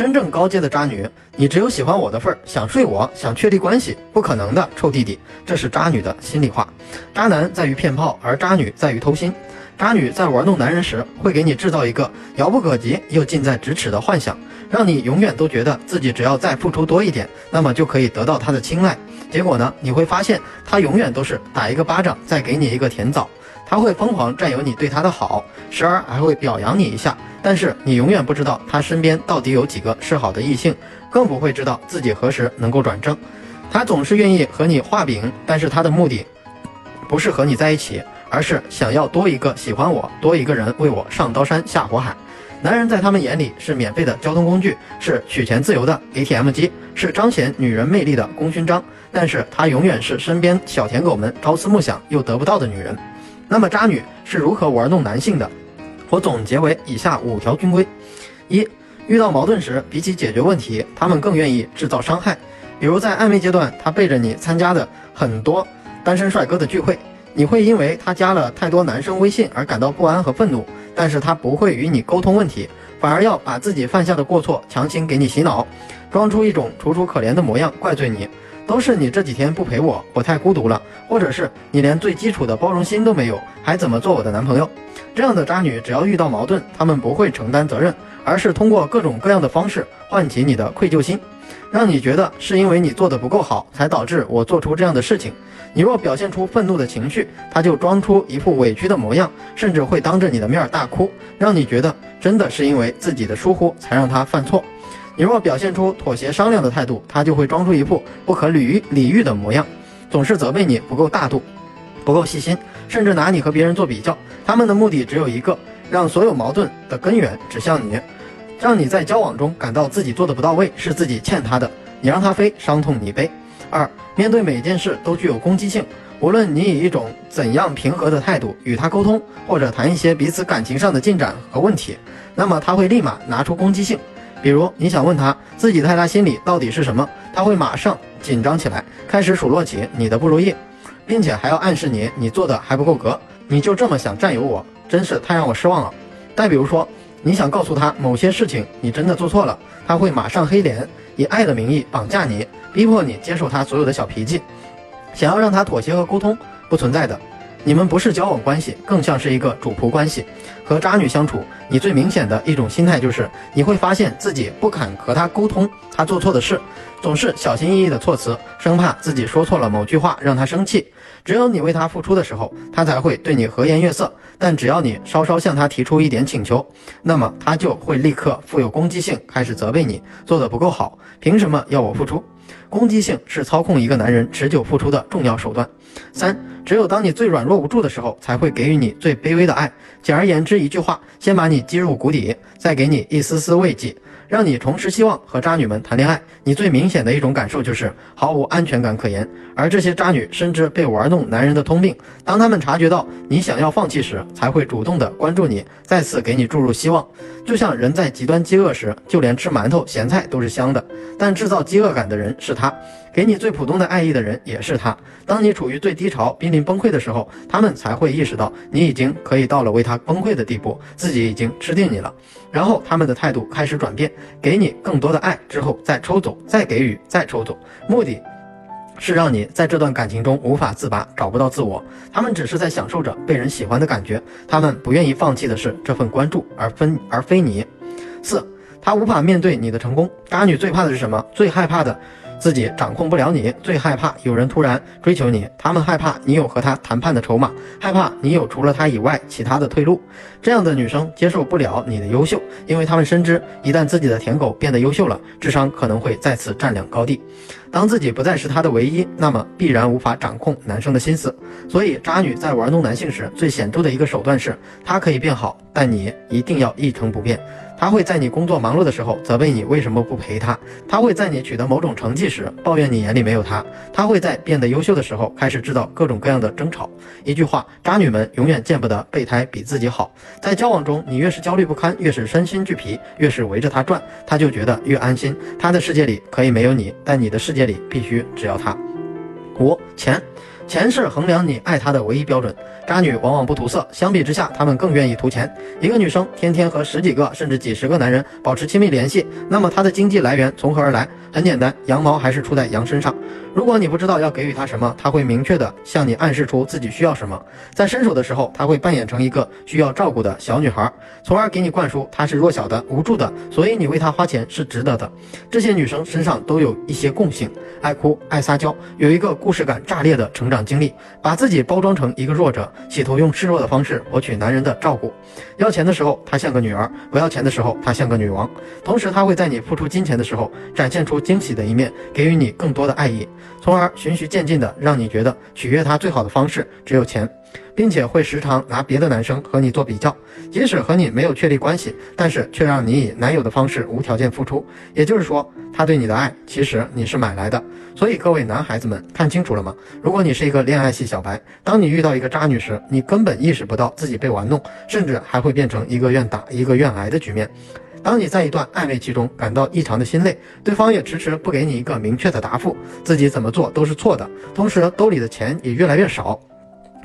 真正高阶的渣女，你只有喜欢我的份儿，想睡我，想确立关系，不可能的，臭弟弟，这是渣女的心里话。渣男在于骗炮，而渣女在于偷心。渣女在玩弄男人时，会给你制造一个遥不可及又近在咫尺的幻想，让你永远都觉得自己只要再付出多一点，那么就可以得到他的青睐。结果呢，你会发现他永远都是打一个巴掌，再给你一个甜枣。他会疯狂占有你对他的好，时而还会表扬你一下。但是你永远不知道他身边到底有几个是好的异性，更不会知道自己何时能够转正。他总是愿意和你画饼，但是他的目的不是和你在一起，而是想要多一个喜欢我，多一个人为我上刀山下火海。男人在他们眼里是免费的交通工具，是取钱自由的 ATM 机，是彰显女人魅力的功勋章。但是他永远是身边小舔狗们朝思暮想又得不到的女人。那么渣女是如何玩弄男性的？我总结为以下五条军规：一、遇到矛盾时，比起解决问题，他们更愿意制造伤害。比如在暧昧阶段，他背着你参加的很多单身帅哥的聚会，你会因为他加了太多男生微信而感到不安和愤怒，但是他不会与你沟通问题，反而要把自己犯下的过错强行给你洗脑，装出一种楚楚可怜的模样，怪罪你。都是你这几天不陪我，我太孤独了，或者是你连最基础的包容心都没有，还怎么做我的男朋友？这样的渣女，只要遇到矛盾，她们不会承担责任，而是通过各种各样的方式唤起你的愧疚心，让你觉得是因为你做的不够好，才导致我做出这样的事情。你若表现出愤怒的情绪，她就装出一副委屈的模样，甚至会当着你的面大哭，让你觉得真的是因为自己的疏忽才让她犯错。你若表现出妥协商量的态度，他就会装出一副不可理喻理喻的模样，总是责备你不够大度，不够细心，甚至拿你和别人做比较。他们的目的只有一个，让所有矛盾的根源指向你，让你在交往中感到自己做的不到位，是自己欠他的。你让他飞，伤痛你背。二，面对每件事都具有攻击性，无论你以一种怎样平和的态度与他沟通，或者谈一些彼此感情上的进展和问题，那么他会立马拿出攻击性。比如你想问他自己在他心里到底是什么，他会马上紧张起来，开始数落起你的不如意，并且还要暗示你你做的还不够格，你就这么想占有我，真是太让我失望了。再比如说，你想告诉他某些事情你真的做错了，他会马上黑脸，以爱的名义绑架你，逼迫你接受他所有的小脾气，想要让他妥协和沟通，不存在的。你们不是交往关系，更像是一个主仆关系。和渣女相处，你最明显的一种心态就是，你会发现自己不敢和她沟通，她做错的事，总是小心翼翼的措辞，生怕自己说错了某句话让她生气。只有你为她付出的时候，她才会对你和颜悦色。但只要你稍稍向她提出一点请求，那么她就会立刻富有攻击性，开始责备你做的不够好，凭什么要我付出？攻击性是操控一个男人持久付出的重要手段。三，只有当你最软弱无助的时候，才会给予你最卑微的爱。简而言之，一句话，先把你击入谷底，再给你一丝丝慰藉。让你重拾希望和渣女们谈恋爱，你最明显的一种感受就是毫无安全感可言。而这些渣女深知被玩弄男人的通病，当他们察觉到你想要放弃时，才会主动的关注你，再次给你注入希望。就像人在极端饥饿时，就连吃馒头、咸菜都是香的，但制造饥饿感的人是他。给你最普通的爱意的人也是他。当你处于最低潮、濒临崩溃的时候，他们才会意识到你已经可以到了为他崩溃的地步，自己已经吃定你了。然后他们的态度开始转变，给你更多的爱之后再抽走，再给予，再抽走，目的是让你在这段感情中无法自拔，找不到自我。他们只是在享受着被人喜欢的感觉，他们不愿意放弃的是这份关注，而分而非你。四，他无法面对你的成功。渣女最怕的是什么？最害怕的。自己掌控不了你，最害怕有人突然追求你。他们害怕你有和他谈判的筹码，害怕你有除了他以外其他的退路。这样的女生接受不了你的优秀，因为她们深知，一旦自己的舔狗变得优秀了，智商可能会再次占领高地。当自己不再是他的唯一，那么必然无法掌控男生的心思。所以，渣女在玩弄男性时，最显著的一个手段是，她可以变好，但你一定要一成不变。他会在你工作忙碌的时候责备你为什么不陪他，他会在你取得某种成绩时抱怨你眼里没有他，他会在变得优秀的时候开始制造各种各样的争吵。一句话，渣女们永远见不得备胎比自己好。在交往中，你越是焦虑不堪，越是身心俱疲，越是围着他转，他就觉得越安心。他的世界里可以没有你，但你的世界里必须只要他。五钱。钱是衡量你爱她的唯一标准。渣女往往不图色，相比之下，她们更愿意图钱。一个女生天天和十几个甚至几十个男人保持亲密联系，那么她的经济来源从何而来？很简单，羊毛还是出在羊身上。如果你不知道要给予她什么，她会明确的向你暗示出自己需要什么。在伸手的时候，她会扮演成一个需要照顾的小女孩，从而给你灌输她是弱小的、无助的，所以你为她花钱是值得的。这些女生身上都有一些共性：爱哭、爱撒娇，有一个故事感炸裂的成长经历，把自己包装成一个弱者。企图用示弱的方式博取男人的照顾，要钱的时候她像个女儿，不要钱的时候她像个女王。同时，她会在你付出金钱的时候展现出惊喜的一面，给予你更多的爱意，从而循序渐进的让你觉得取悦她最好的方式只有钱，并且会时常拿别的男生和你做比较，即使和你没有确立关系，但是却让你以男友的方式无条件付出。也就是说，他对你的爱其实你是买来的。所以各位男孩子们看清楚了吗？如果你是一个恋爱系小白，当你遇到一个渣女时，你根本意识不到自己被玩弄，甚至还会变成一个愿打一个愿挨的局面。当你在一段暧昧期中感到异常的心累，对方也迟迟不给你一个明确的答复，自己怎么做都是错的，同时兜里的钱也越来越少。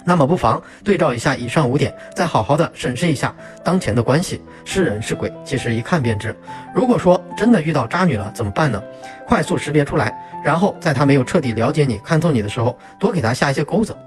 那么不妨对照一下以上五点，再好好的审视一下当前的关系是人是鬼，其实一看便知。如果说真的遇到渣女了，怎么办呢？快速识别出来，然后在她没有彻底了解你、看透你的时候，多给她下一些钩子，